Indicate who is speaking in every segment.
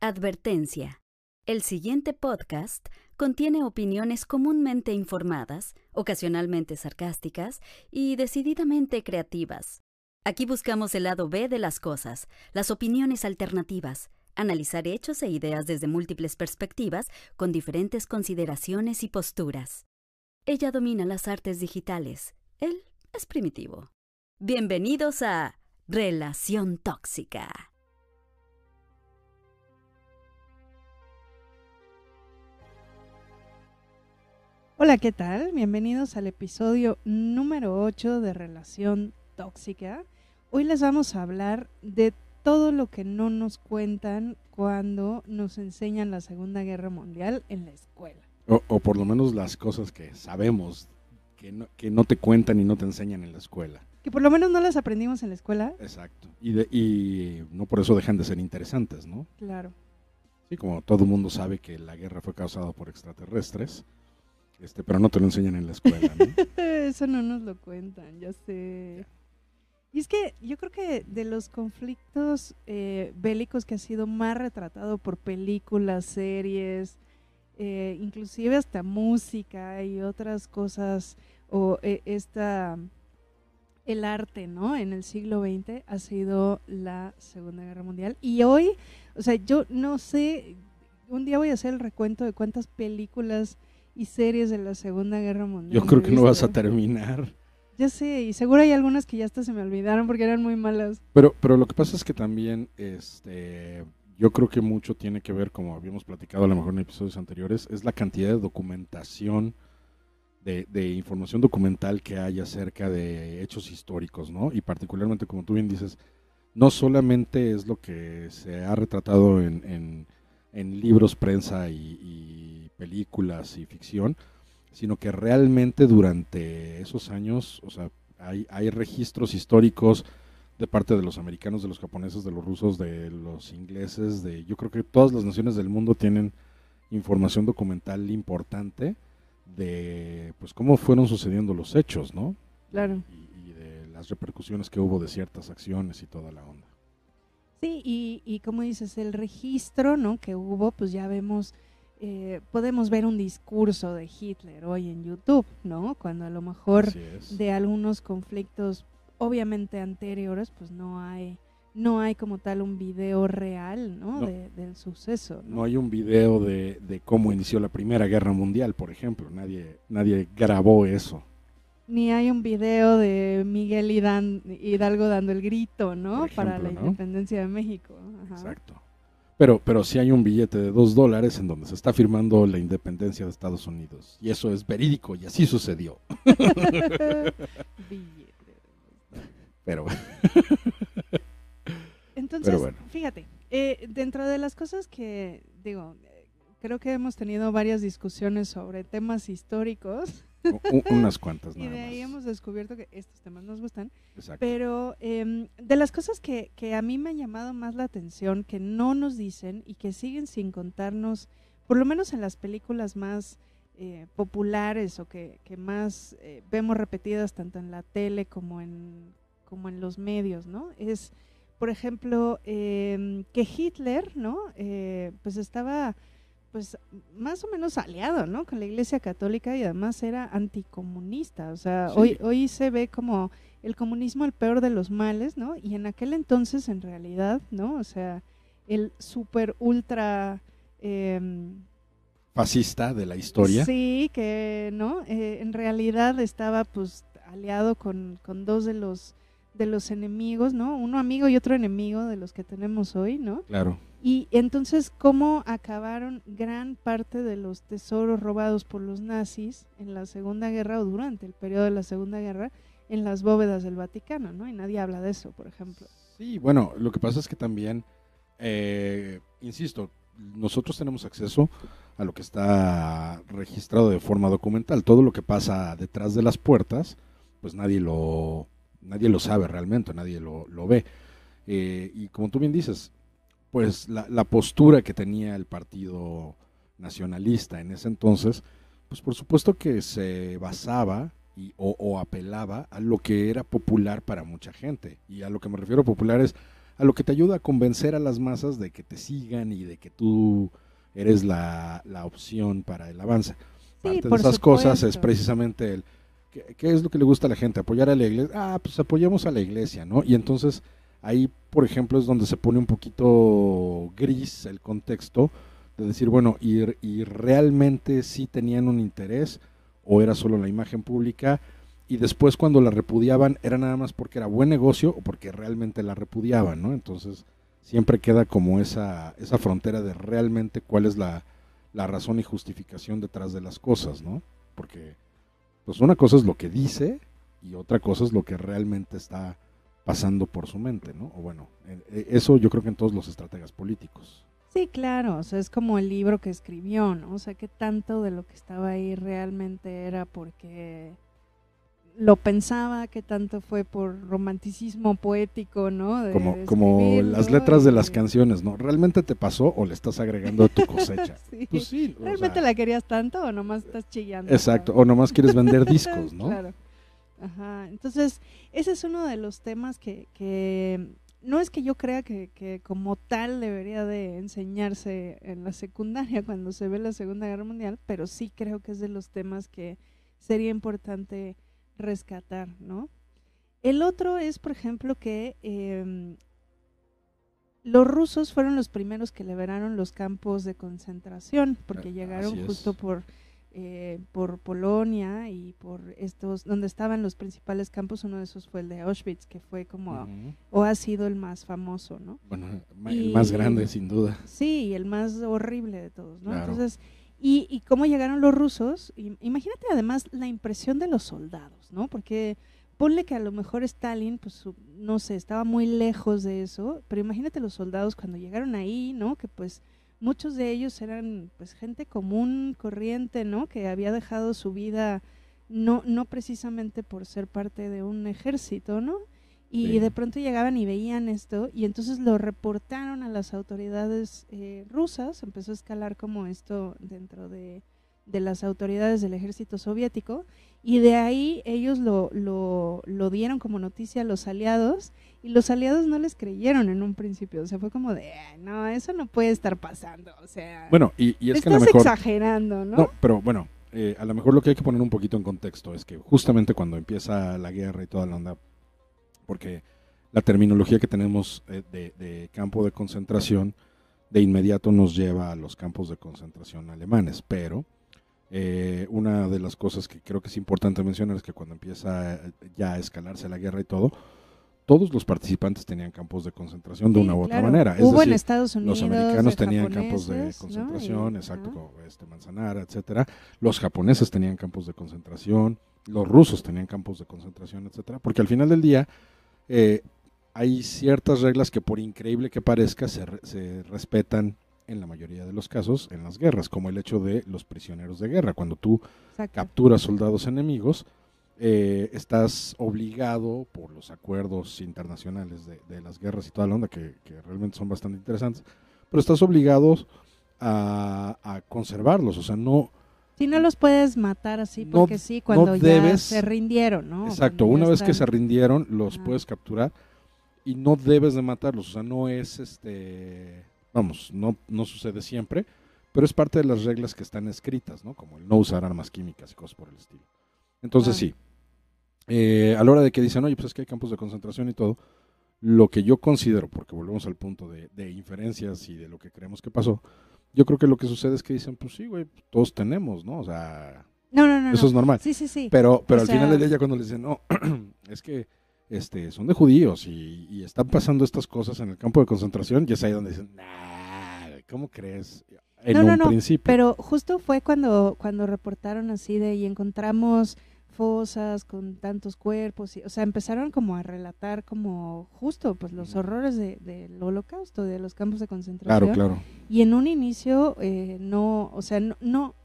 Speaker 1: Advertencia. El siguiente podcast contiene opiniones comúnmente informadas, ocasionalmente sarcásticas y decididamente creativas. Aquí buscamos el lado B de las cosas, las opiniones alternativas, analizar hechos e ideas desde múltiples perspectivas con diferentes consideraciones y posturas. Ella domina las artes digitales, él es primitivo. Bienvenidos a Relación Tóxica.
Speaker 2: Hola, ¿qué tal? Bienvenidos al episodio número 8 de Relación Tóxica. Hoy les vamos a hablar de todo lo que no nos cuentan cuando nos enseñan la Segunda Guerra Mundial en la escuela.
Speaker 3: O, por lo menos las cosas que sabemos que no, que no, te cuentan y no te enseñan en la escuela.
Speaker 2: Que por lo menos no las aprendimos en la escuela.
Speaker 3: Exacto. Y, y no por eso dejan de ser interesantes, ¿no?
Speaker 2: Claro.
Speaker 3: Sí, como todo el mundo sabe que la guerra fue causada por extraterrestres este, pero no te lo enseñan en la escuela,
Speaker 2: Eso no nos lo cuentan, ya sé. Y es que yo creo que de los conflictos eh, bélicos que ha sido más retratado por películas, series, eh, inclusive hasta música y otras cosas, o eh, esta, el arte, ¿no? En el siglo XX ha sido la Segunda Guerra Mundial. Y hoy, o sea, yo no sé, un día voy a hacer el recuento de cuántas películas y series de la Segunda Guerra Mundial.
Speaker 3: Yo creo que no vas a terminar.
Speaker 2: Ya sé, y seguro hay algunas que ya hasta se me olvidaron porque eran muy malas.
Speaker 3: Pero, pero lo que pasa es que también, este, yo creo que mucho tiene que ver, como habíamos platicado a lo mejor en episodios anteriores, es la cantidad de documentación, de, de información documental que hay acerca de hechos históricos, ¿no? Y particularmente, como tú bien dices, no solamente es lo que se ha retratado en, en, libros, prensa y películas y ficción, sino que realmente durante esos años, o sea, hay, hay registros históricos de parte de los americanos, de los japoneses, de los rusos, de los ingleses, de yo creo que todas las naciones del mundo tienen información documental importante de pues cómo fueron sucediendo los hechos, ¿no?
Speaker 2: Claro.
Speaker 3: Y, de las repercusiones que hubo de ciertas acciones y toda la onda.
Speaker 2: Sí, y, y como dices, el registro, ¿no? Que hubo, pues ya vemos eh, podemos ver un discurso de Hitler hoy en YouTube, ¿no? Cuando a lo mejor de algunos conflictos obviamente anteriores, pues no hay no hay como tal un video real, ¿no? del suceso.
Speaker 3: ¿no? hay un video de, de, cómo inició la Primera Guerra Mundial, por ejemplo. Nadie, nadie grabó eso.
Speaker 2: Ni hay un video de Miguel Hidalgo dando el grito, ¿no? Para la independencia de México.
Speaker 3: Exacto. Pero, pero sí hay un billete de dos dólares en donde se está firmando la independencia de Estados Unidos. Y eso es verídico y así sucedió. pero,
Speaker 2: Entonces, fíjate, eh, dentro de las cosas que, digo, creo que hemos tenido varias discusiones sobre temas históricos
Speaker 3: unas cuantas
Speaker 2: nada Y de ahí hemos descubierto que estos temas nos gustan. Pero em, de las cosas que, que, a mí me han llamado más la atención, que no nos dicen y que siguen sin contarnos, por lo menos en las películas más eh, populares o que, que más eh, vemos repetidas tanto en la tele como en, como en los medios, ¿no? Es, por ejemplo, em, que Hitler, ¿no? Eh, pues estaba pues más o menos aliado, ¿no? Con la Iglesia Católica y además era anticomunista, o sea, hoy hoy se ve como el comunismo el peor de los males, ¿no? Y en aquel entonces en realidad, ¿no? O sea, el super ultra em,
Speaker 3: fascista de la historia.
Speaker 2: Sí, que, ¿no? Eh, en realidad estaba pues aliado con, con dos de los de los enemigos, ¿no? Uno amigo y otro enemigo de los que tenemos hoy, ¿no?
Speaker 3: Claro.
Speaker 2: Y entonces, ¿cómo acabaron gran parte de los tesoros robados por los nazis en la Segunda Guerra o durante el periodo de la Segunda Guerra en las bóvedas del Vaticano, ¿no? Y nadie habla de eso, por ejemplo.
Speaker 3: Sí, bueno, lo que pasa es que también, eh, insisto, nosotros tenemos acceso a lo que está registrado de forma documental. Todo lo que pasa detrás de las puertas, pues nadie lo, nadie lo sabe realmente, nadie lo, lo ve. Eh, y como tú bien dices, pues la, la, postura que tenía el partido nacionalista en ese entonces, pues por supuesto que se basaba y, o, apelaba a lo que era popular para mucha gente. Y a lo que me refiero popular es a lo que te ayuda a convencer a las masas de que te sigan y de que tú eres la, la opción para el avance. Parte de esas cosas es precisamente el ¿qué, es lo que le gusta a la gente? Apoyar a la iglesia. Ah, pues apoyamos a la iglesia, ¿no? Y entonces ahí, por ejemplo, es donde se pone un poquito gris el contexto de decir, bueno, y, y realmente sí tenían un interés o era solo la imagen pública y después cuando la repudiaban era nada más porque era buen negocio o porque realmente la repudiaban, ¿no? Entonces siempre queda como esa, esa frontera de realmente cuál es la, la razón y justificación detrás de las cosas, ¿no? Porque pues una cosa es lo que dice y otra cosa es lo que realmente está pasando por su mente, ¿no? O bueno, e, eso yo creo que en todos los estrategas políticos.
Speaker 2: Sí, claro, o sea, es como el libro que escribió, ¿no? O sea, que tanto de lo que estaba ahí realmente era porque lo pensaba, que tanto fue por romanticismo poético, ¿no?
Speaker 3: como como las letras de las canciones, ¿no? ¿Realmente te pasó o le estás agregando a tu cosecha?
Speaker 2: Pues sí. ¿Realmente la querías tanto o nomás estás chillando?
Speaker 3: Exacto, o nomás quieres vender discos, ¿no?
Speaker 2: Claro. Ajá, entonces ese es uno de los temas que, que no es que yo crea que, que, como tal debería de enseñarse en la secundaria cuando se ve la Segunda Guerra Mundial, pero sí creo que es de los temas que sería importante rescatar, ¿no? El otro es, por ejemplo, que em, los rusos fueron los primeros que liberaron los campos de concentración, porque llegaron justo por, eh, por Polonia y por estos, donde estaban los principales campos, uno de esos fue el de Auschwitz, que fue como, o ha sido el más famoso, ¿no?
Speaker 3: Bueno, el más grande, sin duda.
Speaker 2: Sí, el más horrible de todos, ¿no? Entonces, y, cómo llegaron los rusos. Imagínate además la impresión de los soldados, ¿no? Porque ponle que a lo mejor Stalin, pues no sé, estaba muy lejos de eso, pero imagínate los soldados cuando llegaron ahí, ¿no? Que pues muchos de ellos eran pues gente común, corriente, ¿no? Que había dejado su vida no, no precisamente por ser parte de un ejército, ¿no? Y de pronto llegaban y veían esto y entonces lo reportaron a las autoridades eh, rusas, empezó a escalar como esto dentro de, las autoridades del ejército soviético y de ahí ellos lo, lo, lo, dieron como noticia a los aliados y los aliados no les creyeron en un principio, o sea, fue como de, no, eso no puede estar pasando, o sea,
Speaker 3: bueno, y, y es
Speaker 2: que a lo mejor, exagerando, ¿no?
Speaker 3: No, pero bueno, eh, a lo mejor lo que hay que poner un poquito en contexto es que justamente cuando empieza la guerra y toda la onda, porque la terminología que tenemos eh, de, campo de concentración de inmediato nos lleva a los campos de concentración alemanes, pero eh, una de las cosas que creo que es importante mencionar es que cuando empieza eh, ya a escalarse la guerra y todo, todos los participantes tenían campos de concentración de una u otra manera.
Speaker 2: Hubo en Estados Unidos.
Speaker 3: Los americanos tenían campos de concentración, exacto, como este Manzanara, etcétera. Los japoneses tenían campos de concentración, los rusos tenían campos de concentración, etcétera. Porque al final del día, eh, hay ciertas reglas que por increíble que parezca se, se, respetan en la mayoría de los casos en las guerras, como el hecho de los prisioneros de guerra. Cuando tú capturas soldados enemigos, eh, estás obligado por los acuerdos internacionales de, las guerras y toda la onda, que, realmente son bastante interesantes, pero estás obligado a, conservarlos, o sea, no...
Speaker 2: Si no los puedes matar así, porque sí, cuando ya se rindieron, ¿no?
Speaker 3: Exacto, una vez que se rindieron, los puedes capturar y no debes de matarlos, o sea, no es este, vamos, no, no sucede siempre, pero es parte de las reglas que están escritas, ¿no? Como el no usar armas químicas y cosas por el estilo. Entonces sí, eh, a la hora de que dicen, oye, pues es que hay campos de concentración y todo, lo que yo considero, porque volvemos al punto de, de inferencias y de lo que creemos que pasó, yo creo que lo que sucede es que dicen, pues sí, güey, todos tenemos, ¿no? O sea,
Speaker 2: no, no, no,
Speaker 3: eso es normal.
Speaker 2: Sí, sí, sí.
Speaker 3: Pero, pero al final del día cuando le dicen, no, es que este, son de judíos y, están pasando estas cosas en el campo de concentración, y es ahí donde dicen, nah, ¿cómo crees? En no, un no, no, principio.
Speaker 2: Pero justo fue cuando, cuando reportaron así de y encontramos fosas con tantos cuerpos, y, o sea, empezaron como a relatar como justo pues los horrores del holocausto, de los campos de concentración.
Speaker 3: Claro, claro.
Speaker 2: Y en un inicio eh, no, o sea, no,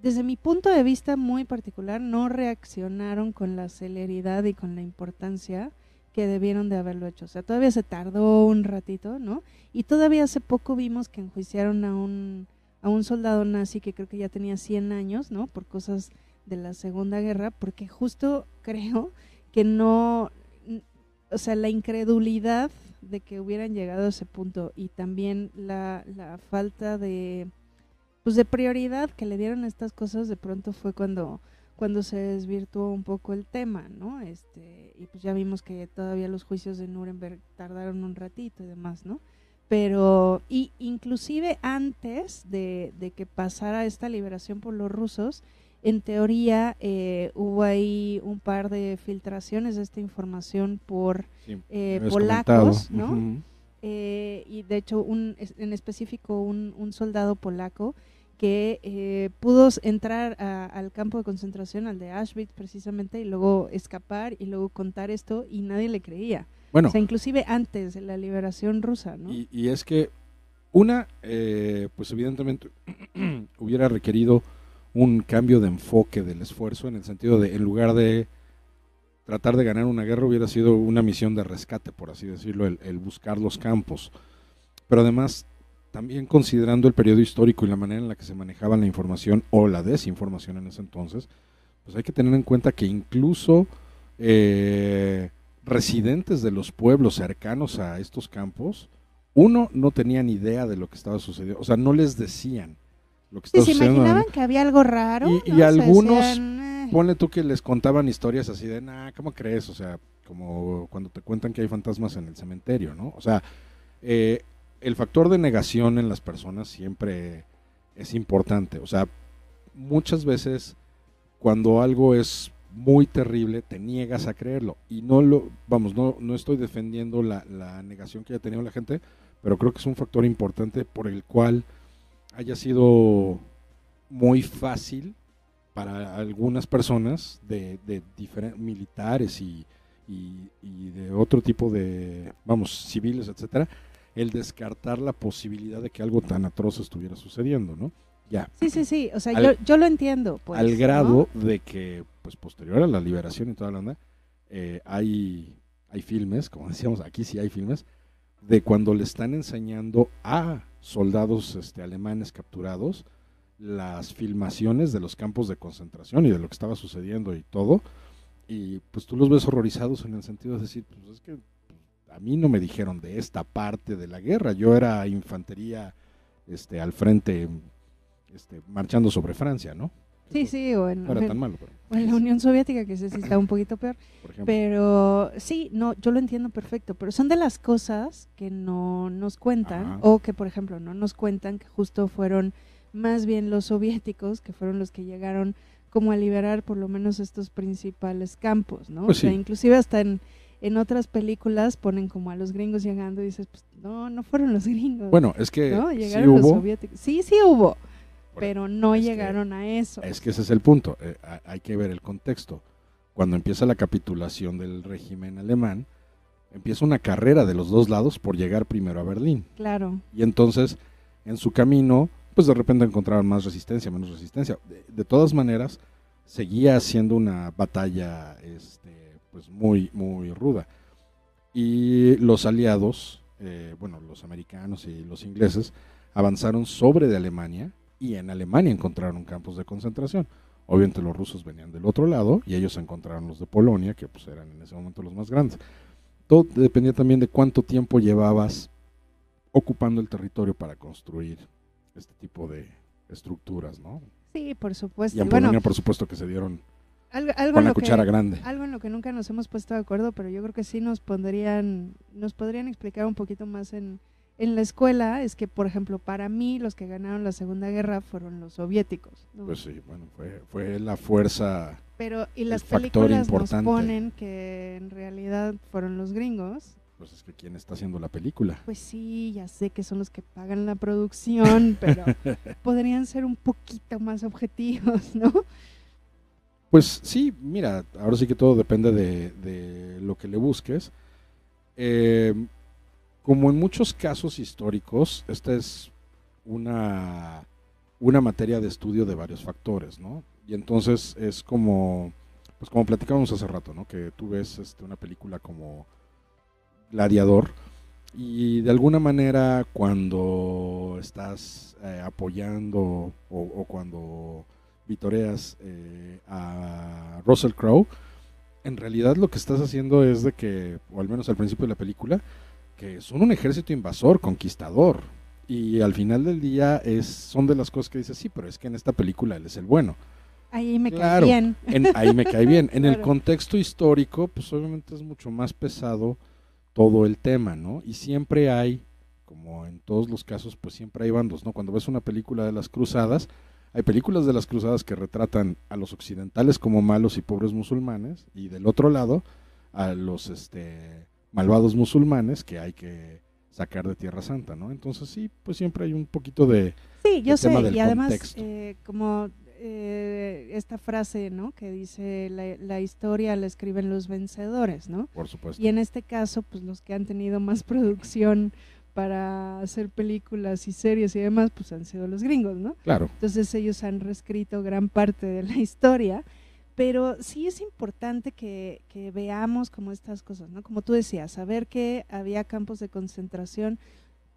Speaker 2: desde mi punto de vista muy particular, no reaccionaron con la celeridad y con la importancia que debieron de haberlo hecho. O sea, todavía se tardó un ratito, ¿no? Y todavía hace poco vimos que enjuiciaron a un, a un soldado nazi que creo que ya tenía 100 años, ¿no? Por cosas de la Segunda Guerra, porque justo creo que no, o sea, la incredulidad de que hubieran llegado a ese punto y también la, la falta de pues de prioridad que le dieron a estas cosas de pronto fue cuando cuando se desvirtuó un poco el tema, ¿no? Este, y pues ya vimos que todavía los juicios de Nuremberg tardaron un ratito y demás, ¿no? Pero, y inclusive antes de, de que pasara esta liberación por los rusos, en teoría eh, hubo ahí un par de filtraciones de esta información por eh, polacos, ¿no? Eh, y de hecho, un, en específico, un, un soldado polaco que eh, pudo entrar al campo de concentración, al de Auschwitz precisamente, y luego escapar y luego contar esto y nadie le creía. Bueno, o sea, inclusive antes de la liberación rusa, ¿no?
Speaker 3: Y, es que una, eh, pues evidentemente hubiera requerido un cambio de enfoque del esfuerzo en el sentido de, en lugar de tratar de ganar una guerra, hubiera sido una misión de rescate, por así decirlo, el buscar los campos. Pero además también considerando el periodo histórico y la manera en la que se manejaba la información o la desinformación en ese entonces, pues hay que tener en cuenta que incluso eh, residentes de los pueblos cercanos a estos campos, uno no tenían idea de lo que estaba sucediendo, o sea, no les decían lo que sucediendo.
Speaker 2: Se imaginaban que había algo raro.
Speaker 3: Y, algunos, eh". ponle tú que les contaban historias así de, nah, ¿cómo crees? O sea, como cuando te cuentan que hay fantasmas en el cementerio, ¿no? O sea, eh, el factor de negación en las personas siempre es importante. O sea, muchas veces cuando algo es muy terrible, te niegas a creerlo. Y no lo, vamos, no, no estoy defendiendo la, la negación que haya tenido la gente, pero creo que es un factor importante por el cual haya sido muy fácil para algunas personas de, de diferentes militares y, y, y, de otro tipo de, vamos, civiles, etcétera, el descartar la posibilidad de que algo tan atroz estuviera sucediendo, ¿no? Ya.
Speaker 2: Sí, sí, sí, o sea, yo, yo, lo entiendo. Pues,
Speaker 3: al grado de que, pues posterior a la liberación y toda la onda, eh, hay, hay filmes, como decíamos, aquí sí hay filmes, de cuando le están enseñando a soldados este, alemanes capturados las filmaciones de los campos de concentración y de lo que estaba sucediendo y todo, y pues tú los ves horrorizados en el sentido de decir, pues es que a mí no me dijeron de esta parte de la guerra, yo era infantería este, al frente, este, marchando sobre Francia, ¿no?
Speaker 2: Sí, sí, o en,
Speaker 3: tan malo,
Speaker 2: en la Unión Soviética, que si está un poquito peor. pero sí, no, yo lo entiendo perfecto, pero son de las cosas que no nos cuentan, o que, por ejemplo, no nos cuentan que justo fueron más bien los soviéticos, que fueron los que llegaron como a liberar por lo menos estos principales campos, ¿no?
Speaker 3: Pues
Speaker 2: o sea, inclusive hasta en en otras películas ponen como a los gringos llegando y dices, pues no, no fueron los gringos.
Speaker 3: Bueno, es que sí hubo.
Speaker 2: Sí, sí hubo, pero no llegaron a eso.
Speaker 3: Es que ese es el punto. Eh, hay que ver el contexto. Cuando empieza la capitulación del régimen alemán, empieza una carrera de los dos lados por llegar primero a Berlín.
Speaker 2: Claro.
Speaker 3: Y entonces, en su camino, pues de repente encontraron más resistencia, menos resistencia. De, de todas maneras, seguía siendo una batalla este, pues muy, muy ruda. Y los aliados, eh, bueno, los americanos y los ingleses, avanzaron sobre de Alemania y en Alemania encontraron campos de concentración. Obviamente los rusos venían del otro lado y ellos encontraron los de Polonia, que pues eran en ese momento los más grandes. Todo dependía también de cuánto tiempo llevabas ocupando el territorio para construir este tipo de estructuras, ¿no?
Speaker 2: Sí, por supuesto.
Speaker 3: Y en Polonia, por supuesto, que se dieron
Speaker 2: algo,
Speaker 3: con la cuchara grande.
Speaker 2: Algo en lo que nunca nos hemos puesto de acuerdo, pero yo creo que sí nos podrían, nos podrían explicar un poquito más en, en la escuela, es que, por ejemplo, para mí los que ganaron la Segunda Guerra fueron los soviéticos.
Speaker 3: Pues sí, bueno, fue, fue la fuerza.
Speaker 2: Pero, y las películas nos ponen que en realidad fueron los gringos.
Speaker 3: Pues es que quién está haciendo la película.
Speaker 2: Pues sí, ya sé que son los que pagan la producción, pero podrían ser un poquito más objetivos, ¿no?
Speaker 3: Pues sí, mira, ahora sí que todo depende de, lo que le busques. Eh, como en muchos casos históricos, esta es una, una materia de estudio de varios factores, ¿no? Y entonces es como, pues como platicábamos hace rato, ¿no? Que tú ves este, una película como Gladiador y de alguna manera cuando estás eh, apoyando o, cuando vitoreas eh, a Russell Crowe, en realidad lo que estás haciendo es de que, o al menos al principio de la película, que son un ejército invasor, conquistador. Y al final del día es, son de las cosas que dices, sí, pero es que en esta película él es el bueno.
Speaker 2: Ahí me cae bien.
Speaker 3: ahí me cae bien. En el contexto histórico, pues obviamente es mucho más pesado todo el tema, ¿no? Y siempre hay, como en todos los casos, pues siempre hay bandos, ¿no? Cuando ves una película de las cruzadas, hay películas de las cruzadas que retratan a los occidentales como malos y pobres musulmanes, y del otro lado, a los este malvados musulmanes que hay que sacar de Tierra Santa, ¿no? Entonces sí, pues siempre hay un poquito de...
Speaker 2: Sí, yo sé, y además eh, como eh, esta frase, ¿no? Que dice la, historia la escriben los vencedores, ¿no?
Speaker 3: Por supuesto.
Speaker 2: Y en este caso, pues los que han tenido más producción para hacer películas y series y demás, pues han sido los gringos, ¿no?
Speaker 3: Claro.
Speaker 2: Entonces ellos han reescrito gran parte de la historia pero sí es importante que, veamos como estas cosas, ¿no? Como tú decías, saber que había campos de concentración,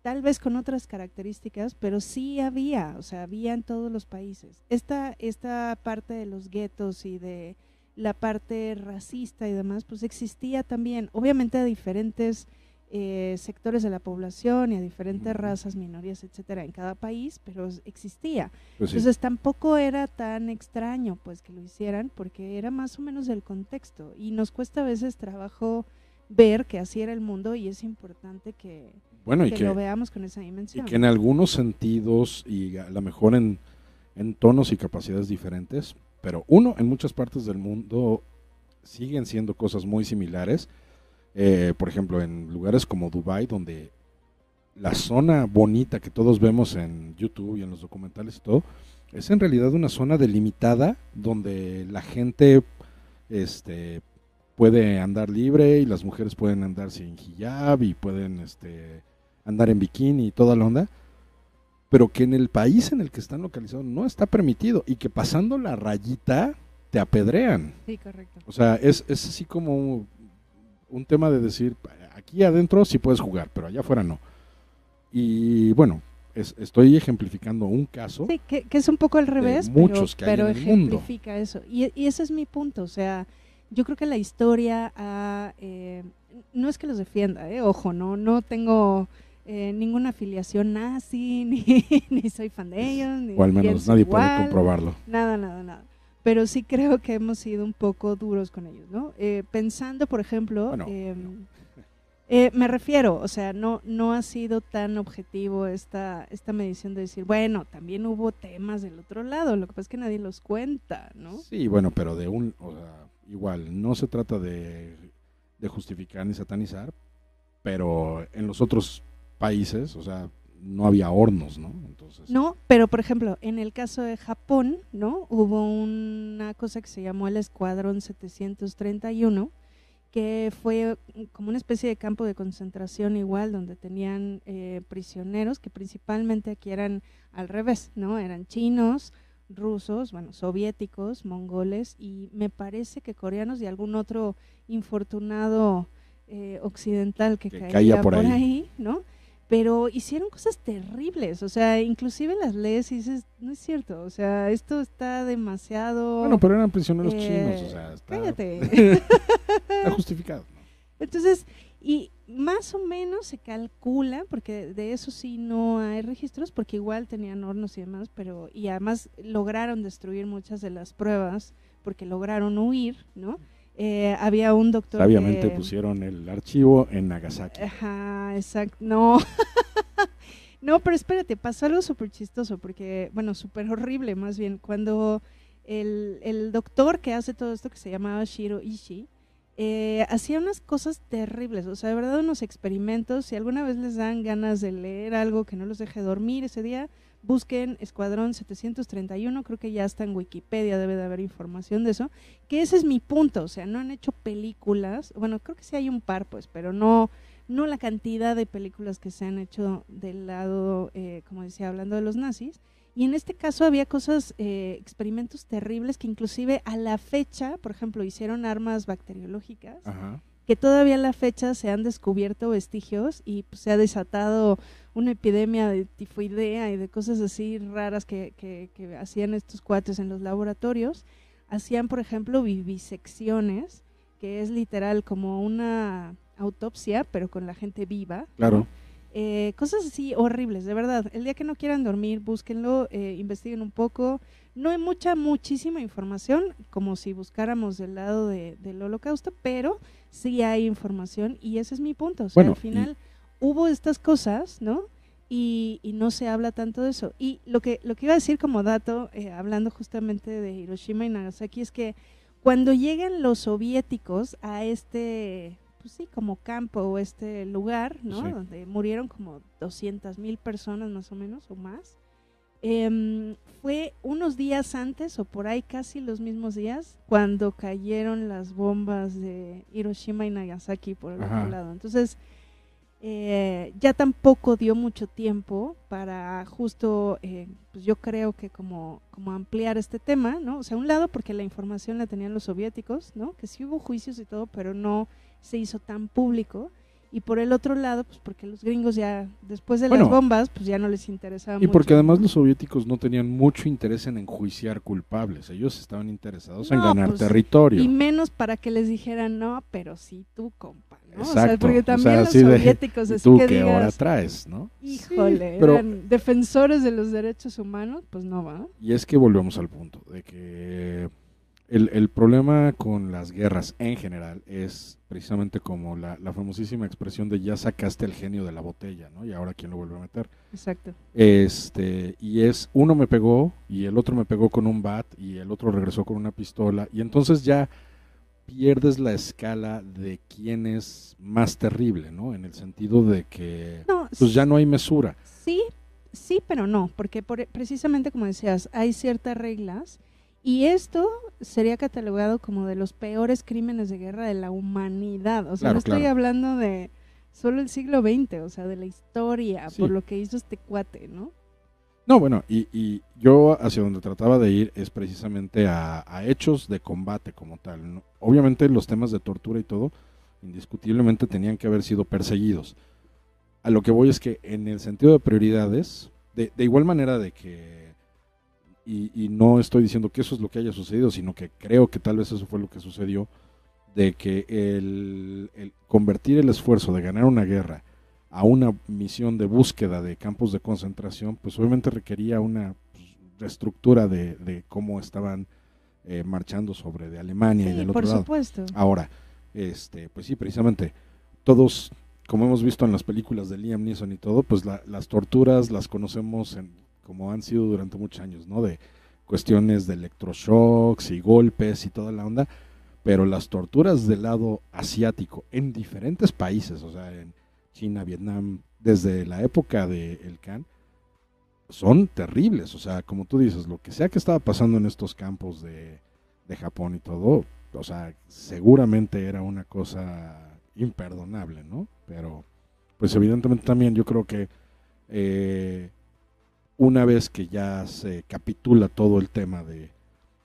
Speaker 2: tal vez con otras características, pero sí había, o sea, había en todos los países. Esta, esta parte de los guetos y de la parte racista y demás, pues existía también, obviamente a diferentes eh, sectores de la población y a diferentes razas, minorías, etcétera, en cada país, pero existía. Pues Entonces tampoco era tan extraño pues que lo hicieran porque era más o menos el contexto y nos cuesta a veces trabajo ver que así era el mundo y es importante que,
Speaker 3: bueno, y
Speaker 2: que, lo veamos con esa dimensión.
Speaker 3: Y que en algunos sentidos y a lo mejor en, en tonos y capacidades diferentes, pero uno, en muchas partes del mundo siguen siendo cosas muy similares eh, por ejemplo, en lugares como Dubai, donde la zona bonita que todos vemos en YouTube y en los documentales y todo, es en realidad una zona delimitada donde la gente este, puede andar libre y las mujeres pueden andar sin hijab y pueden este, andar en bikini y toda la onda, pero que en el país en el que están localizados no está permitido y que pasando la rayita te apedrean.
Speaker 2: Sí, correcto.
Speaker 3: O sea, es, es así como un tema de decir, aquí adentro sí puedes jugar, pero allá afuera no. Y bueno, estoy ejemplificando un caso.
Speaker 2: Sí, que, es un poco al revés, muchos pero, que ejemplifica eso. Y, ese es mi punto, o sea, yo creo que la historia eh, no es que los defienda, eh, ojo, no, no tengo eh, ninguna afiliación nazi, ni, ni, soy fan de ellos. Ni
Speaker 3: o al menos nadie puede comprobarlo.
Speaker 2: Nada, nada, nada pero sí creo que hemos sido un poco duros con ellos, ¿no? Eh, pensando, por ejemplo, em, eh, me refiero, o sea, no, no ha sido tan objetivo esta, esta medición de decir, bueno, también hubo temas del otro lado, lo que pasa es que nadie los cuenta, ¿no?
Speaker 3: Sí, bueno, pero de un, o sea, igual, no se trata de, de justificar ni satanizar, pero en los otros países, o sea, no había hornos, ¿no?
Speaker 2: Entonces... No, pero por ejemplo, en el caso de Japón, ¿no? Hubo una cosa que se llamó el Escuadrón 731, que fue como una especie de campo de concentración igual, donde tenían eh, prisioneros, que principalmente aquí eran al revés, ¿no? Eran chinos, rusos, bueno, soviéticos, mongoles y me parece que coreanos y algún otro infortunado eh, occidental que, caía, por, ahí ¿no? Pero hicieron cosas terribles, o sea, inclusive las lees y dices, no es cierto, o sea, esto está demasiado...
Speaker 3: Bueno, pero eran prisioneros chinos, o
Speaker 2: eh,
Speaker 3: sea,
Speaker 2: está, cállate.
Speaker 3: está justificado.
Speaker 2: Entonces, y más o menos se calcula, porque de eso sí no hay registros, porque igual tenían hornos y demás, pero y además lograron destruir muchas de las pruebas, porque lograron huir, ¿no? Eh, había un doctor.
Speaker 3: Sabiamente pusieron el archivo en Nagasaki.
Speaker 2: Ajá, exacto. No. no, pero espérate, pasó algo súper chistoso, porque, bueno, súper horrible más bien. Cuando el, el, doctor que hace todo esto, que se llamaba Shiro Ishii, eh, hacía unas cosas terribles, o sea, de verdad unos experimentos. Si alguna vez les dan ganas de leer algo que no los deje dormir ese día, busquen Escuadrón 731, creo que ya está en Wikipedia, debe de haber información de eso, que ese es mi punto, o sea, no han hecho películas, bueno, creo que sí hay un par, pues, pero no, no la cantidad de películas que se han hecho del lado, eh, como decía, hablando de los nazis, y en este caso había cosas, eh, experimentos terribles que inclusive a la fecha, por ejemplo, hicieron armas bacteriológicas. Que todavía a la fecha se han descubierto vestigios y pues, se ha desatado una epidemia de tifoidea y de cosas así raras que, que, hacían estos cuates en los laboratorios. Hacían, por ejemplo, vivisecciones que es literal como una autopsia, pero con la gente viva.
Speaker 3: Claro.
Speaker 2: Eh, cosas así horribles, de verdad. El día que no quieran dormir, búsquenlo, eh, investiguen un poco. No hay mucha, muchísima información, como si buscáramos del lado del holocausto, pero sí hay información y ese es mi punto. O sea, al final hubo estas cosas, ¿no? Y, no se habla tanto de eso. Y lo que, lo que iba a decir como dato, eh, hablando justamente de Hiroshima y Nagasaki, es que cuando llegan los soviéticos a este pues sí, como campo o este lugar, ¿no? Donde murieron como 200 mil personas más o menos o más. Em, fue unos días antes o por ahí casi los mismos días cuando cayeron las bombas de Hiroshima y Nagasaki por el otro lado. Entonces, eh, ya tampoco dio mucho tiempo para justo, eh, pues yo creo que como, como ampliar este tema, ¿no? O sea, un lado porque la información la tenían los soviéticos, ¿no? Que sí hubo juicios y todo, pero no se hizo tan público. Y por el otro lado, pues porque los gringos ya, después de las bombas, pues ya no les interesaba
Speaker 3: y porque además los soviéticos no tenían mucho interés en enjuiciar culpables. Ellos estaban interesados en ganar pues, territorio.
Speaker 2: Y menos para que les dijeran, no, pero sí tú, compa. ¿no? Exacto. O sea, porque también los soviéticos...
Speaker 3: De, tú que, ahora traes, ¿no?
Speaker 2: Híjole, eran defensores de los derechos humanos, pues no va.
Speaker 3: Y es que volvemos al punto de que el, el, problema con las guerras en general es precisamente como la, la, famosísima expresión de ya sacaste el genio de la botella, ¿no? Y ahora quién lo vuelve a meter.
Speaker 2: Exacto.
Speaker 3: Este, y es uno me pegó y el otro me pegó con un bat y el otro regresó con una pistola y entonces ya pierdes la escala de quién es más terrible, ¿no? En el sentido de que pues ya no hay mesura.
Speaker 2: Sí, sí, pero no, porque por, precisamente como decías, hay ciertas reglas y esto sería catalogado como de los peores crímenes de guerra de la humanidad. O sea, no estoy hablando de solo el siglo XX, o sea, de la historia, por lo que hizo este cuate, ¿no?
Speaker 3: No, bueno, y, y yo hacia donde trataba de ir es precisamente a, hechos de combate como tal. Obviamente los temas de tortura y todo, indiscutiblemente tenían que haber sido perseguidos. A lo que voy es que en el sentido de prioridades, de, de igual manera de que y, no estoy diciendo que eso es lo que haya sucedido, sino que creo que tal vez eso fue lo que sucedió, de que el, convertir el esfuerzo de ganar una guerra a una misión de búsqueda de campos de concentración, pues obviamente requería una pues, reestructura de, cómo estaban eh, marchando sobre de Alemania y del otro
Speaker 2: por
Speaker 3: lado.
Speaker 2: supuesto.
Speaker 3: Ahora, este, pues sí, precisamente, todos, como hemos visto en las películas de Liam Neeson y todo, pues las torturas las conocemos en como han sido durante muchos años, ¿no? De cuestiones de electroshocks y golpes y toda la onda, pero las torturas del lado asiático en diferentes países, o sea, en China, Vietnam, desde la época del el Khan, son terribles, o sea, como tú dices, lo que sea que estaba pasando en estos campos de, de Japón y todo, o sea, seguramente era una cosa imperdonable, ¿no? Pero, pues evidentemente también yo creo que eh, una vez que ya se capitula todo el tema de,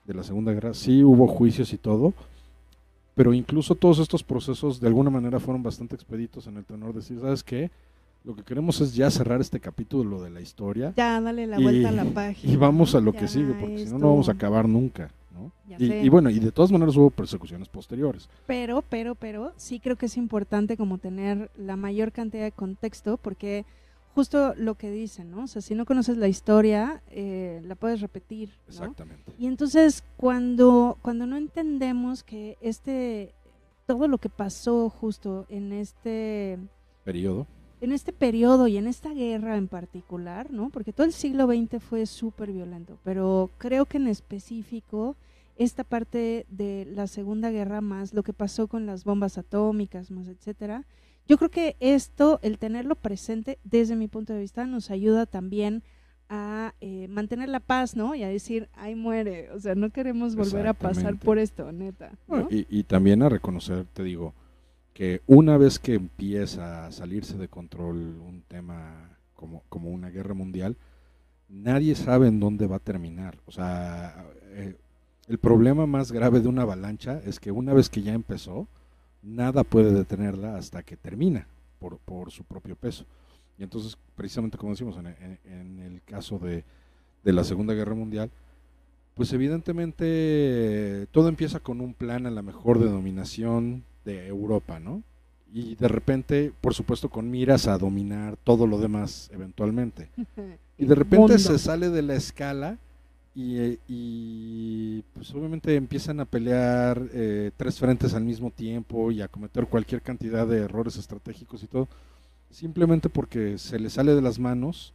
Speaker 3: la Segunda Guerra, sí hubo juicios y todo, pero incluso todos estos procesos de alguna manera fueron bastante expeditos en el tenor de decir, ¿sabes qué? Lo que queremos es ya cerrar este capítulo de la historia.
Speaker 2: Ya, dale la vuelta a la página.
Speaker 3: Y vamos a lo que sigue, porque si no, no vamos a acabar nunca. ¿no? Y, y, bueno, y de todas maneras hubo persecuciones posteriores.
Speaker 2: Pero, pero, pero, sí creo que es importante como tener la mayor cantidad de contexto, porque justo lo que dicen, ¿no? O sea, si no conoces la historia, eh, la puedes repetir. ¿no?
Speaker 3: Exactamente.
Speaker 2: Y entonces, cuando, cuando no entendemos que este, todo lo que pasó justo en este
Speaker 3: periodo,
Speaker 2: en este periodo y en esta guerra en particular, ¿no? Porque todo el siglo XX fue súper violento, pero creo que en específico esta parte de la Segunda Guerra más lo que pasó con las bombas atómicas más etcétera, yo creo que esto, el tenerlo presente desde mi punto de vista, nos ayuda también a eh, mantener la paz, ¿no? Y a decir, ay, muere, o sea, no queremos volver a pasar por esto, neta.
Speaker 3: y, también a reconocer, te digo, que una vez que empieza a salirse de control un tema como, como una guerra mundial, nadie sabe en dónde va a terminar. O sea, eh, el problema más grave de una avalancha es que una vez que ya empezó, nada puede detenerla hasta que termina por, por su propio peso. Y entonces, precisamente como decimos, en, el caso de, de, la Segunda Guerra Mundial, pues evidentemente todo empieza con un plan a la mejor de dominación de Europa, ¿no? Y de repente, por supuesto, con miras a dominar todo lo demás eventualmente. Y de repente se sale de la escala y, pues obviamente empiezan a pelear eh, tres frentes al mismo tiempo y a cometer cualquier cantidad de errores estratégicos y todo, simplemente porque se le sale de las manos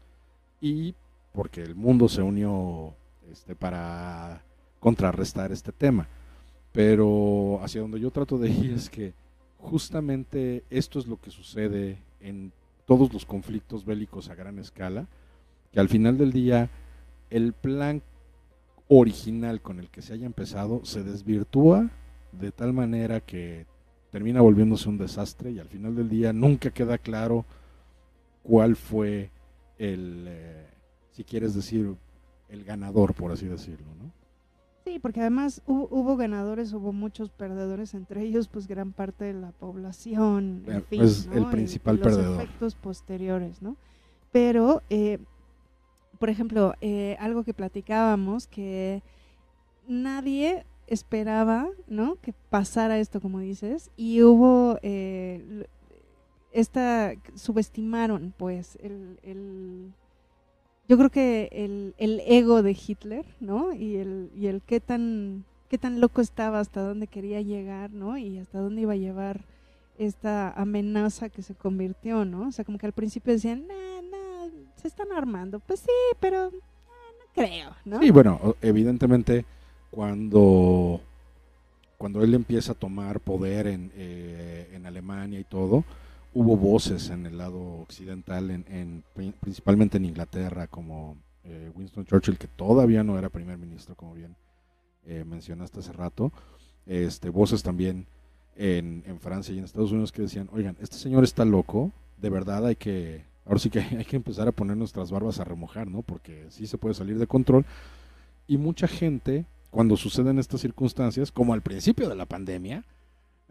Speaker 3: y porque el mundo se unió este, para contrarrestar este tema. Pero hacia donde yo trato de ir es que justamente esto es lo que sucede en todos los conflictos bélicos a gran escala, que al final del día el plan original con el que se haya empezado se desvirtúa de tal manera que termina volviéndose un desastre y al final del día nunca queda claro cuál fue el, eh, si quieres decir, el ganador, por así decirlo, ¿no?
Speaker 2: Sí, porque además hubo, ganadores, hubo muchos perdedores, entre ellos pues gran parte de la población, en fin,
Speaker 3: es el principal perdedor. Los
Speaker 2: efectos posteriores, ¿no? Pero, eh, por ejemplo, eh, algo que platicábamos, que nadie esperaba, ¿no? Que pasara esto, como dices, y hubo eh, esta, subestimaron, pues, el yo creo que el, el ego de Hitler, ¿no? Y el, y el qué tan qué tan loco estaba, hasta dónde quería llegar, ¿no? Y hasta dónde iba a llevar esta amenaza que se convirtió, ¿no? O sea, como que al principio decían, no, se están armando. Pues sí, pero eh, no creo, ¿no?
Speaker 3: Sí, bueno, evidentemente cuando, cuando él empieza a tomar poder en, eh, en Alemania y todo, hubo voces en el lado occidental, en, principalmente en Inglaterra, como eh, Winston Churchill, que todavía no era primer ministro, como bien eh, mencionaste hace rato, este, voces también en, Francia y en Estados Unidos que decían, oigan, este señor está loco, de verdad hay que, ahora sí que hay que empezar a poner nuestras barbas a remojar, ¿no? Porque sí se puede salir de control. Y mucha gente, cuando suceden estas circunstancias, como al principio de la pandemia,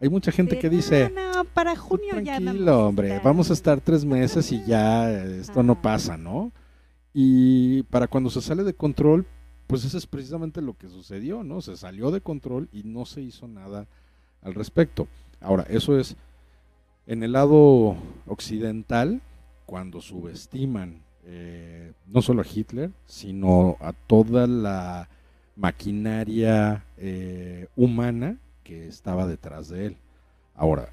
Speaker 3: hay mucha gente que dice,
Speaker 2: no, para junio
Speaker 3: ya Tranquilo, hombre, vamos a estar tres meses y ya esto no pasa, ¿no? Y para cuando se sale de control, pues eso es precisamente lo que sucedió, ¿no? Se salió de control y no se hizo nada al respecto. Ahora, eso es en el lado occidental, cuando subestiman eh, no solo a Hitler, sino a toda la maquinaria eh, humana que estaba detrás de él. Ahora,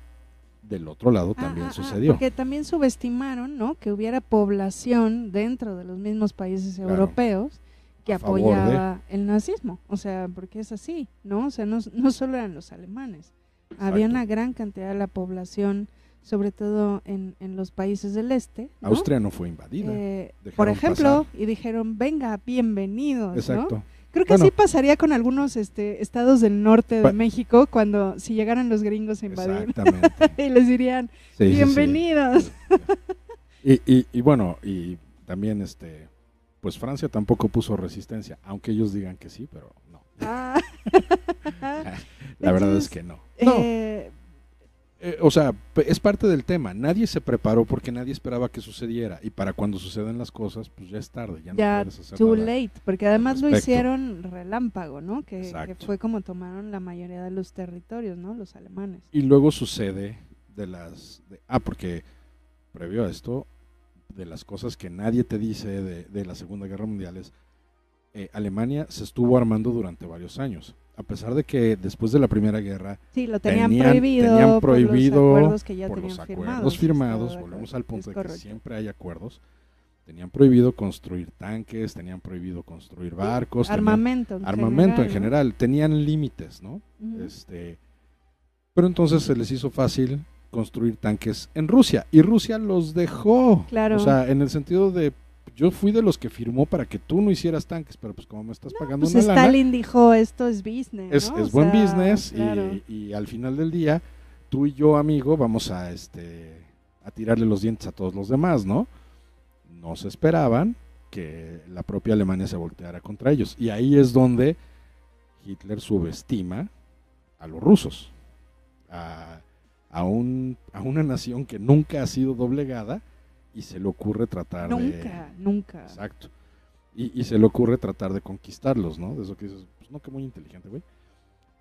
Speaker 3: del otro lado ah, también ah, ah, sucedió.
Speaker 2: porque también subestimaron, ¿no? Que hubiera población dentro de los mismos países europeos que apoyaba el nazismo. O sea, porque es así, ¿no? O sea, no, no solo eran los alemanes. Había una gran cantidad de la población, sobre todo en, en los países del este.
Speaker 3: Austria no fue invadida.
Speaker 2: Eh, por ejemplo, y dijeron, venga, bienvenidos. Exacto. Creo que así pasaría con algunos este, estados del norte de México cuando si llegaran los gringos a invadir y les dirían bienvenidos.
Speaker 3: y, y, y, bueno, y también este, pues Francia tampoco puso resistencia, aunque ellos digan que sí, pero no. Ah. La verdad es que no. no. Eh, eh, o sea, es parte del tema. Nadie se preparó porque nadie esperaba que sucediera. Y para cuando suceden las cosas, pues ya es tarde. Ya,
Speaker 2: no puedes hacer too late. Porque además lo hicieron relámpago, ¿no? Que, fue como tomaron la mayoría de los territorios, ¿no? Los alemanes.
Speaker 3: Y luego sucede de las. ah, porque previo a esto, de las cosas que nadie te dice de, la Segunda Guerra Mundial es. Eh, Alemania se estuvo armando durante varios años a pesar de que después de la Primera Guerra
Speaker 2: sí, lo tenían, prohibido,
Speaker 3: prohibido
Speaker 2: por los acuerdos, que ya por los
Speaker 3: acuerdos firmados, volvemos al punto de que siempre hay acuerdos, tenían prohibido construir tanques, tenían prohibido construir barcos,
Speaker 2: armamento,
Speaker 3: en armamento general, en general, tenían límites, ¿no? Este, pero entonces se les hizo fácil construir tanques en Rusia y Rusia los dejó,
Speaker 2: claro.
Speaker 3: o sea, en el sentido de yo fui de los que firmó para que tú no hicieras tanques, pero pues como me estás pagando
Speaker 2: pues
Speaker 3: una
Speaker 2: Stalin dijo, esto es business,
Speaker 3: Es, es buen business y, al final del día, tú y yo, amigo, vamos a, este, a tirarle los dientes a todos los demás, ¿no? No se esperaban que la propia Alemania se volteara contra ellos. Y ahí es donde Hitler subestima a los rusos, a, a, un, a una nación que nunca ha sido doblegada y se le ocurre tratar
Speaker 2: nunca, Nunca,
Speaker 3: Exacto. Y, se le ocurre tratar de conquistarlos, ¿no? De eso que dices, pues no, que muy inteligente, güey.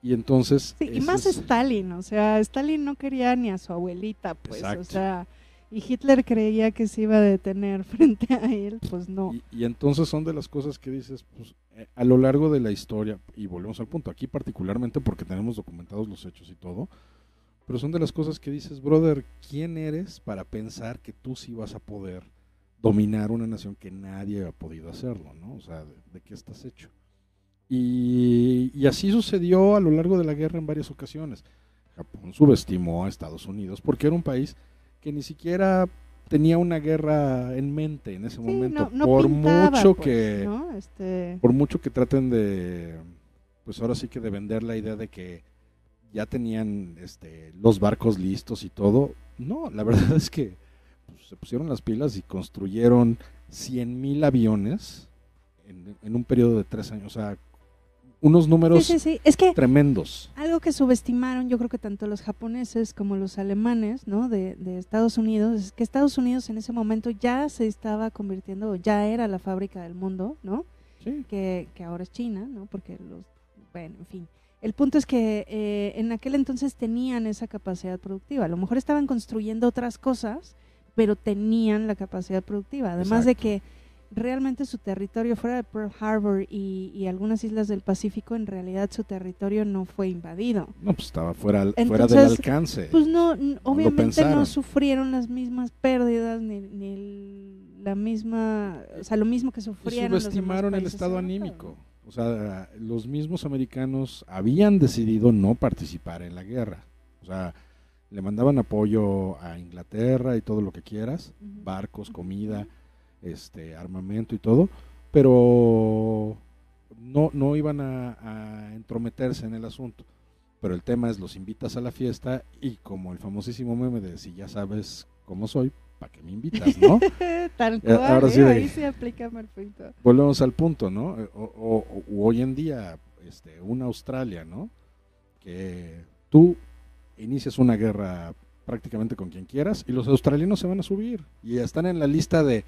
Speaker 3: Y entonces...
Speaker 2: Sí, y más Stalin, o sea, Stalin no quería ni a su abuelita, pues, o sea, y Hitler creía que se iba a detener frente a él, pues no.
Speaker 3: Y, entonces son de las cosas que dices, pues eh, a lo largo de la historia, y volvemos al punto, aquí particularmente porque tenemos documentados los hechos y todo, pero son de las cosas que dices, brother, ¿quién eres para pensar que tú sí vas a poder dominar una nación que nadie ha podido hacerlo, ¿no? O sea, ¿de, qué estás hecho? Y, y, así sucedió a lo largo de la guerra en varias ocasiones. Japón subestimó a Estados Unidos porque era un país que ni siquiera tenía una guerra en mente en ese momento. por mucho pues, que este por mucho que traten de pues ahora sí que de vender la idea de que ya tenían este los barcos listos y todo. No, la verdad es que pues, se pusieron las pilas y construyeron 100.000 aviones en, en, un periodo de tres años. O sea, unos números Es que tremendos.
Speaker 2: Algo que subestimaron, yo creo que tanto los japoneses como los alemanes, ¿no? De, Estados Unidos, es que Estados Unidos en ese momento ya se estaba convirtiendo, ya era la fábrica del mundo, ¿no? Sí. Que, ahora es China, ¿no? Porque los, bueno, en fin. El punto es que eh, en aquel entonces tenían esa capacidad productiva. A lo mejor estaban construyendo otras cosas, pero tenían la capacidad productiva. Además de que realmente su territorio fuera de Pearl Harbor y, algunas islas del Pacífico, en realidad su territorio no fue invadido.
Speaker 3: No, pues estaba fuera, fuera del alcance.
Speaker 2: Pues no, obviamente no sufrieron las mismas pérdidas ni, la misma, o sea, lo mismo que sufrieron.
Speaker 3: Subestimaron el estado anímico. O sea, los mismos americanos habían decidido no participar en la guerra. O sea, le mandaban apoyo a Inglaterra y todo lo que quieras, barcos, comida este armamento y todo, pero no, no iban a, entrometerse en el asunto. Pero el tema es, los invitas a la fiesta y como el famosísimo meme de si ya sabes cómo soy, ¿para qué me invitas, no?
Speaker 2: Tal eh, cual, Ahora sí ¿eh? ahí se aplica perfecto.
Speaker 3: Volvemos al punto, ¿no? Eh, o, hoy en día, este, una Australia, ¿no? Que tú inicias una guerra prácticamente con quien quieras y los australianos se van a subir y están en la lista de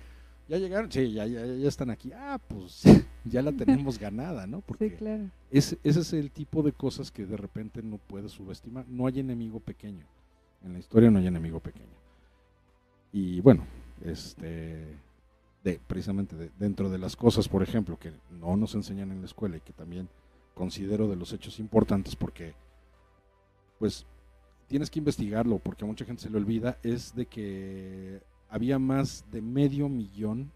Speaker 3: ¿Ya llegaron? Sí, ya, ya, ya están aquí. Ah, pues ya la tenemos ganada, ¿no?
Speaker 2: Porque sí, claro.
Speaker 3: ese es el tipo de cosas que de repente no puedes subestimar. No hay enemigo pequeño. En la historia no hay enemigo pequeño. Y bueno, este, de, precisamente dentro de las cosas, por ejemplo, que no nos enseñan en la escuela y que también considero de los hechos importantes porque, pues, tienes que investigarlo porque a mucha gente se le olvida, es de que había más de medio millón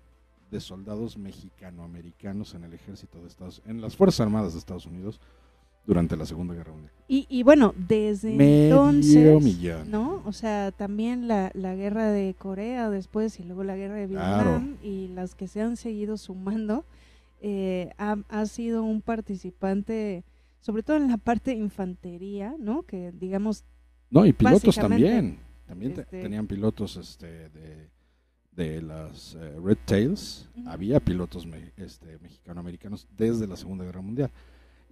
Speaker 3: de soldados mexicanoamericanos en el ejército de Estados en las Fuerzas Armadas de Estados Unidos durante la Segunda Guerra Mundial.
Speaker 2: Y, bueno, desde entonces, ¿no? O sea, también la, guerra de Corea después y luego la guerra de Vietnam y las que se han seguido sumando, eh, ha, sido un participante, sobre todo en la parte de infantería, ¿no? Que digamos...
Speaker 3: No, y pilotos también también este tenían pilotos este, de, las eh, Red Tails. Había pilotos este, mexicano-americanos desde la Segunda Guerra Mundial.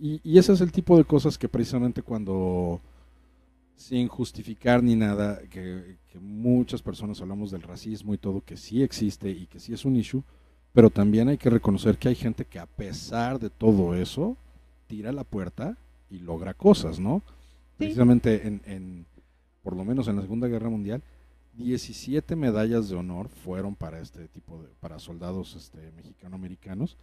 Speaker 3: Y, ese es el tipo de cosas que precisamente cuando, sin justificar ni nada, que, muchas personas hablamos del racismo y todo, que sí existe y que sí es un issue, pero también hay que reconocer que hay gente que a pesar de todo eso, tira la puerta y logra cosas, ¿no? Precisamente en por lo menos en la Segunda Guerra Mundial, 17 medallas de honor fueron para este tipo de, para soldados este, mexicano-americanos.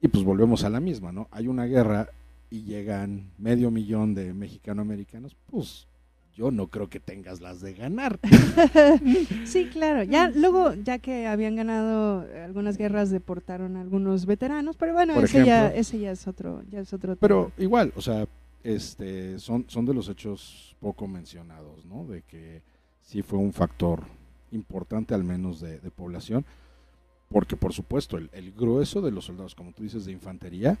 Speaker 3: Y pues volvemos a la misma, ¿no? Hay una guerra y llegan medio millón de mexicano-americanos, pues yo no creo que tengas las de ganar.
Speaker 2: sí, claro. Ya luego, ya que habían ganado algunas guerras, deportaron a algunos veteranos, pero bueno, ese, ya, ese ya es otro, ya es otro.
Speaker 3: Pero igual, o sea, este, son, son de los hechos poco mencionados, ¿no? De que sí fue un factor importante al menos de, población, porque por supuesto el, grueso de los soldados, como tú dices, de infantería,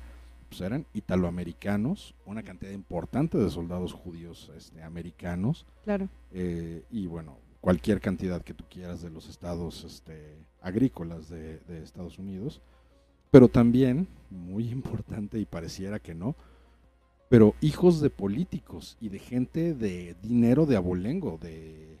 Speaker 3: pues eran italoamericanos, una cantidad importante de soldados judíos este, americanos.
Speaker 2: Claro.
Speaker 3: Eh, y bueno, cualquier cantidad que tú quieras de los estados este, agrícolas de, de Estados Unidos. Pero también, muy importante y pareciera que no, pero hijos de políticos y de gente de dinero de abolengo, de,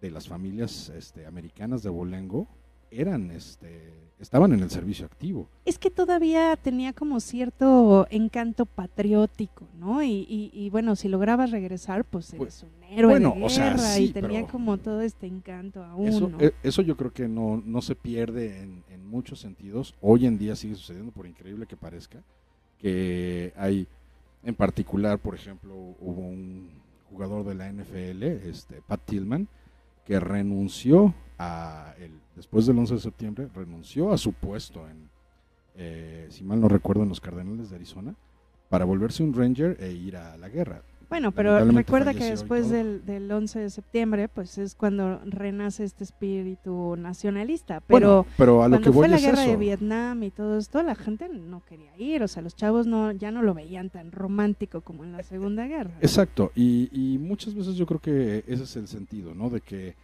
Speaker 3: las familias este, americanas de abolengo, eran este estaban en el servicio activo.
Speaker 2: Es que todavía tenía como cierto encanto patriótico, ¿no? Y, bueno, si lograbas regresar, pues eres un héroe de guerra y tenía como todo este encanto aún.
Speaker 3: Eso,
Speaker 2: ¿no?
Speaker 3: E, eso yo creo que no, no se pierde en, en, muchos sentidos. Hoy en día sigue sucediendo, por increíble que parezca, que hay, en particular, por ejemplo, hubo un jugador de la NFL, este, Pat Tillman, que renunció a el, después del 11 de septiembre, renunció a su puesto en, eh, si mal no recuerdo, en los Cardenales de Arizona, para volverse un Ranger e ir a la guerra.
Speaker 2: Bueno, pero recuerda que después del, del 11 de septiembre, pues es cuando renace este espíritu nacionalista. Pero,
Speaker 3: pero a lo que
Speaker 2: fue la guerra de Vietnam y todo esto, la gente no quería ir. O sea, los chavos no ya no lo veían tan romántico como en la Segunda Guerra.
Speaker 3: Exacto. Y, y muchas veces yo creo que ese es el sentido, ¿no? De que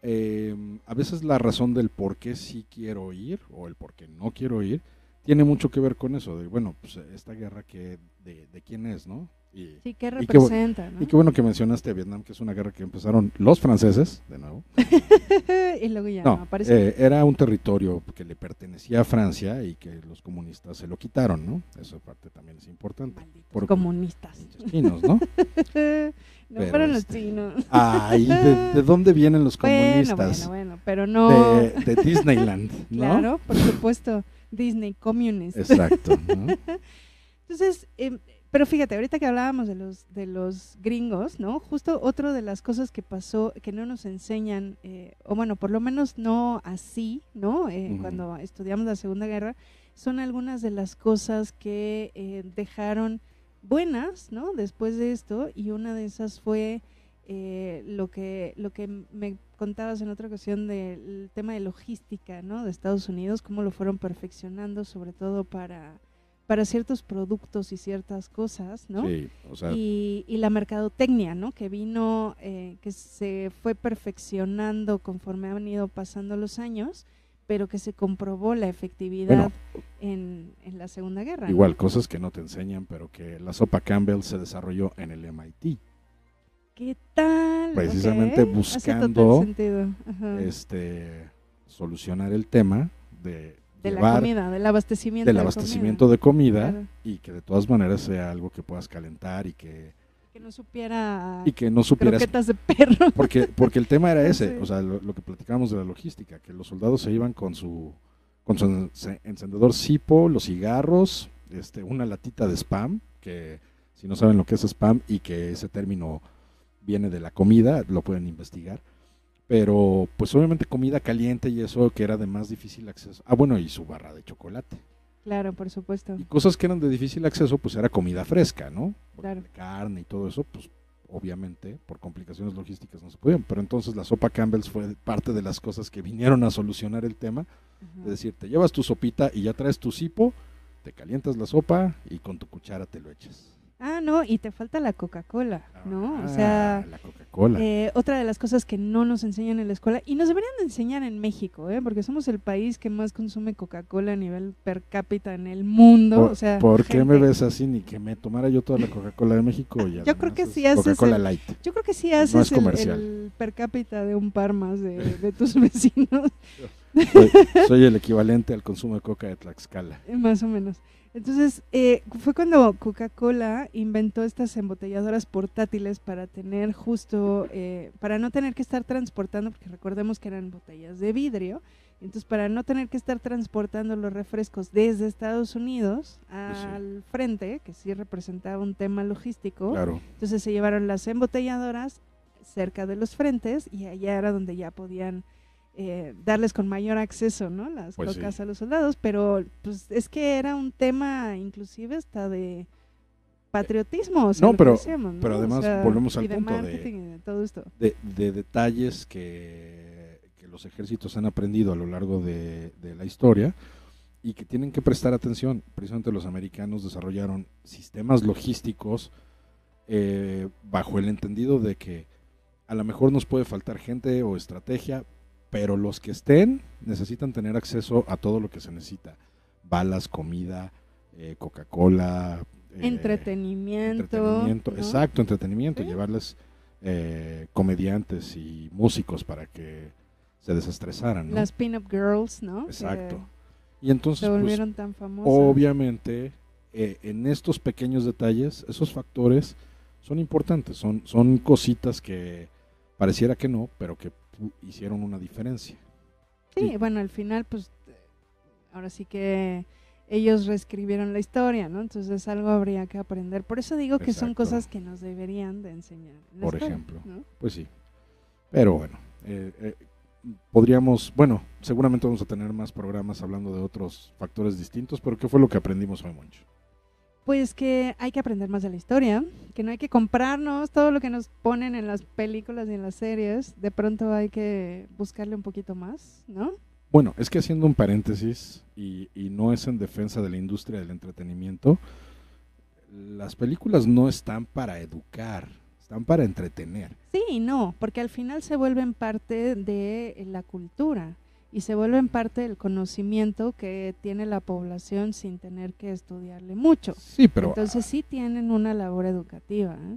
Speaker 3: eh, a veces la razón del por qué sí quiero ir o el por qué no quiero ir tiene mucho que ver con eso, de bueno, pues esta guerra que de, de quién es, ¿no?
Speaker 2: Y, sí, ¿qué representa?
Speaker 3: Y qué, bueno que mencionaste a Vietnam, que es una guerra que empezaron los franceses, de nuevo.
Speaker 2: y luego ya no,
Speaker 3: aparece. Eh, era un territorio que le pertenecía a Francia y que los comunistas se lo quitaron, ¿no? Esa parte también es importante.
Speaker 2: Por comunistas.
Speaker 3: Chinos, ¿no?
Speaker 2: no fueron los este, chinos.
Speaker 3: Ay, ¿de, dónde vienen los comunistas?
Speaker 2: Bueno, bueno, bueno, pero no.
Speaker 3: De, Disneyland, ¿no?
Speaker 2: Claro, por supuesto. Disney Communist.
Speaker 3: Exacto.
Speaker 2: Entonces, eh, pero fíjate, ahorita que hablábamos de los, de los gringos, ¿no? Justo otra de las cosas que pasó, que no nos enseñan, eh, o bueno, por lo menos no así, ¿no? Eh, cuando estudiamos la Segunda Guerra, son algunas de las cosas que eh, dejaron buenas, ¿no? Después de esto, y una de esas fue lo, que, lo que me contabas en otra ocasión del tema de logística, ¿no? De Estados Unidos, cómo lo fueron perfeccionando, sobre todo para para ciertos productos y ciertas cosas, ¿no?
Speaker 3: Sí, o sea,
Speaker 2: y, y, la mercadotecnia, ¿no? Que vino, eh, que se fue perfeccionando conforme han ido pasando los años, pero que se comprobó la efectividad en, en, la Segunda Guerra.
Speaker 3: Igual, cosas que no te enseñan, pero que la sopa Campbell se desarrolló en el MIT.
Speaker 2: ¿Qué tal?
Speaker 3: Precisamente buscando este solucionar el tema de
Speaker 2: de la comida, del abastecimiento.
Speaker 3: Del abastecimiento de comida, y que de todas maneras sea algo que puedas calentar y que...
Speaker 2: Que no supiera...
Speaker 3: Y que no supieras...
Speaker 2: Croquetas de perro.
Speaker 3: Porque, porque el tema era ese, o sea, lo, que platicábamos de la logística, que los soldados se iban con su, con su encendedor Sipo, los cigarros, este, una latita de spam, que si no saben lo que es spam y que ese término viene de la comida, lo pueden investigar pero pues obviamente comida caliente y eso que era de más difícil acceso. Ah, bueno, y su barra de chocolate.
Speaker 2: Claro, por supuesto.
Speaker 3: Y cosas que eran de difícil acceso, pues era comida fresca, ¿no?
Speaker 2: claro.
Speaker 3: Carne y todo eso, pues obviamente por complicaciones logísticas no se podían. Pero entonces la sopa Campbell's fue parte de las cosas que vinieron a solucionar el tema. Es decir, te llevas tu sopita y ya traes tu cipo, te calientas la sopa y con tu cuchara te lo echas.
Speaker 2: Ah, no, y te falta la Coca-Cola, ¿no?
Speaker 3: o
Speaker 2: ah, sea,
Speaker 3: la Coca-Cola.
Speaker 2: Eh, otra de las cosas que no nos enseñan en la escuela, y nos deberían de enseñar en México, ¿eh? porque somos el país que más consume Coca-Cola a nivel per cápita en el mundo.
Speaker 3: ¿Por,
Speaker 2: o sea,
Speaker 3: ¿por qué me ves así? Ni que me tomara yo toda la Coca-Cola de México. Y
Speaker 2: yo creo que sí haces.
Speaker 3: Coca-Cola Light.
Speaker 2: Yo creo que sí haces el, per cápita de un par más de, de tus vecinos.
Speaker 3: Soy, soy, el equivalente al consumo de coca de Tlaxcala.
Speaker 2: Más o menos. Entonces, eh, fue cuando Coca-Cola inventó estas embotelladoras portátiles para tener justo, eh, para no tener que estar transportando, porque recordemos que eran botellas de vidrio, entonces para no tener que estar transportando los refrescos desde Estados Unidos al frente, que sí representaba un tema logístico, entonces se llevaron las embotelladoras cerca de los frentes y allá era donde ya podían eh, darles con mayor acceso, ¿no? Las pues cocas a los soldados, pero pues es que era un tema inclusive hasta de patriotismo.
Speaker 3: no, pero, pero además volvemos al punto de, de, detalles que, que, los ejércitos han aprendido a lo largo de, la historia y que tienen que prestar atención. Precisamente los americanos desarrollaron sistemas logísticos eh, bajo el entendido de que a lo mejor nos puede faltar gente o estrategia, pero los que estén necesitan tener acceso a todo lo que se necesita. Balas, comida, eh, Coca-Cola.
Speaker 2: Eh, entretenimiento.
Speaker 3: Exacto, entretenimiento. Llevarles eh, comediantes y músicos para que se desestresaran.
Speaker 2: Las pin-up girls, ¿no?
Speaker 3: Exacto. y entonces,
Speaker 2: se pues, volvieron tan famosas.
Speaker 3: Obviamente, eh, en estos pequeños detalles, esos factores son importantes, son, son cositas que pareciera que no, pero que hicieron una diferencia.
Speaker 2: Sí, bueno, al final, pues, ahora sí que ellos reescribieron la historia, ¿no? Entonces algo habría que aprender. Por eso digo que son cosas que nos deberían de enseñar.
Speaker 3: Por ejemplo, pues sí. Pero bueno, eh, eh, podríamos, bueno, seguramente vamos a tener más programas hablando de otros factores distintos, pero ¿qué fue lo que aprendimos hoy, Moncho?
Speaker 2: Pues que hay que aprender más de la historia, que no hay que comprarnos todo lo que nos ponen en las películas y en las series, de pronto hay que buscarle un poquito más, ¿no?
Speaker 3: Bueno, es que haciendo un paréntesis, y, y no es en defensa de la industria del entretenimiento, las películas no están para educar, están para entretener.
Speaker 2: Sí, no, porque al final se vuelven parte de la cultura y se vuelven parte del conocimiento que tiene la población sin tener que estudiarle mucho.
Speaker 3: Sí, pero
Speaker 2: entonces sí tienen una labor educativa. ¿eh?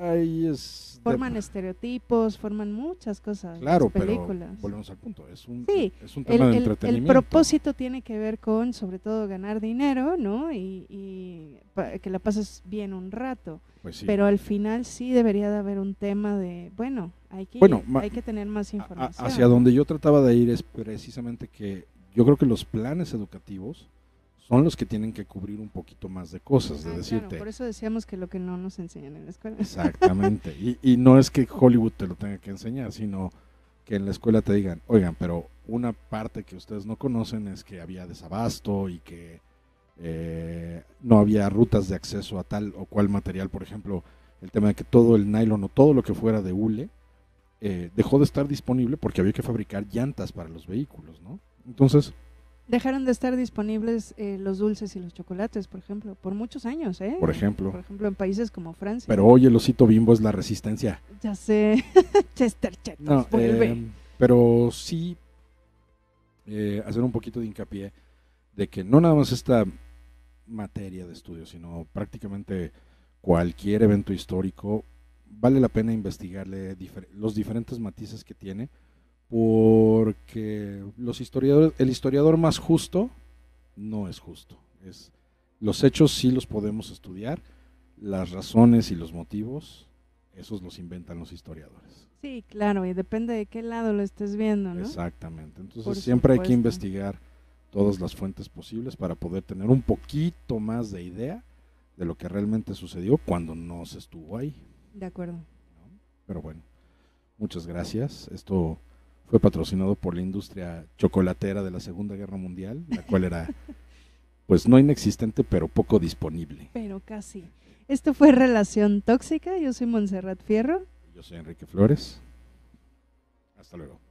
Speaker 3: Ahí es
Speaker 2: forman estereotipos, forman muchas cosas.
Speaker 3: Claro, películas. pero volvemos al punto, es un, es un tema de entretenimiento.
Speaker 2: El propósito tiene que ver con, sobre todo, ganar dinero, ¿no? Y, y que la pases bien un rato. Pues pero al final sí debería de haber un tema de, bueno, hay que, hay que tener más información.
Speaker 3: hacia donde yo trataba de ir es precisamente que yo creo que los planes educativos son los que tienen que cubrir un poquito más de cosas, de ah, decirte.
Speaker 2: por eso decíamos que lo que no nos enseñan en la escuela.
Speaker 3: Exactamente. y, y no es que Hollywood te lo tenga que enseñar, sino que en la escuela te digan, oigan, pero una parte que ustedes no conocen es que había desabasto y que eh, no había rutas de acceso a tal o cual material, por ejemplo, el tema de que todo el nylon o todo lo que fuera de hule eh, dejó de estar disponible porque había que fabricar llantas para los vehículos, ¿no? Entonces,
Speaker 2: Dejaron de estar disponibles eh, los dulces y los chocolates, por ejemplo, por muchos años, ¿eh?
Speaker 3: Por ejemplo.
Speaker 2: Por ejemplo, en países como Francia.
Speaker 3: Pero hoy el osito bimbo es la resistencia.
Speaker 2: Ya sé. Chester Chetos, vuelve.
Speaker 3: Eh, pero sí eh, hacer un poquito de hincapié de que no nada más esta materia de estudio, sino prácticamente cualquier evento histórico, vale la pena investigarle los diferentes matices que tiene porque los historiadores, el historiador más justo no es justo. Es, los hechos sí los podemos estudiar, las razones y los motivos, esos los inventan los historiadores.
Speaker 2: Sí, claro, y depende de qué lado lo estés viendo, ¿no?
Speaker 3: Exactamente. Entonces siempre hay que investigar todas las fuentes posibles para poder tener un poquito más de idea de lo que realmente sucedió cuando no se estuvo ahí.
Speaker 2: De acuerdo.
Speaker 3: Pero bueno, muchas gracias. Esto fue patrocinado por la industria chocolatera de la Segunda Guerra Mundial, la cual era pues no inexistente, pero poco disponible.
Speaker 2: Pero casi. Esto fue Relación Tóxica. Yo soy Montserrat Fierro.
Speaker 3: Yo soy Enrique Flores. Hasta luego.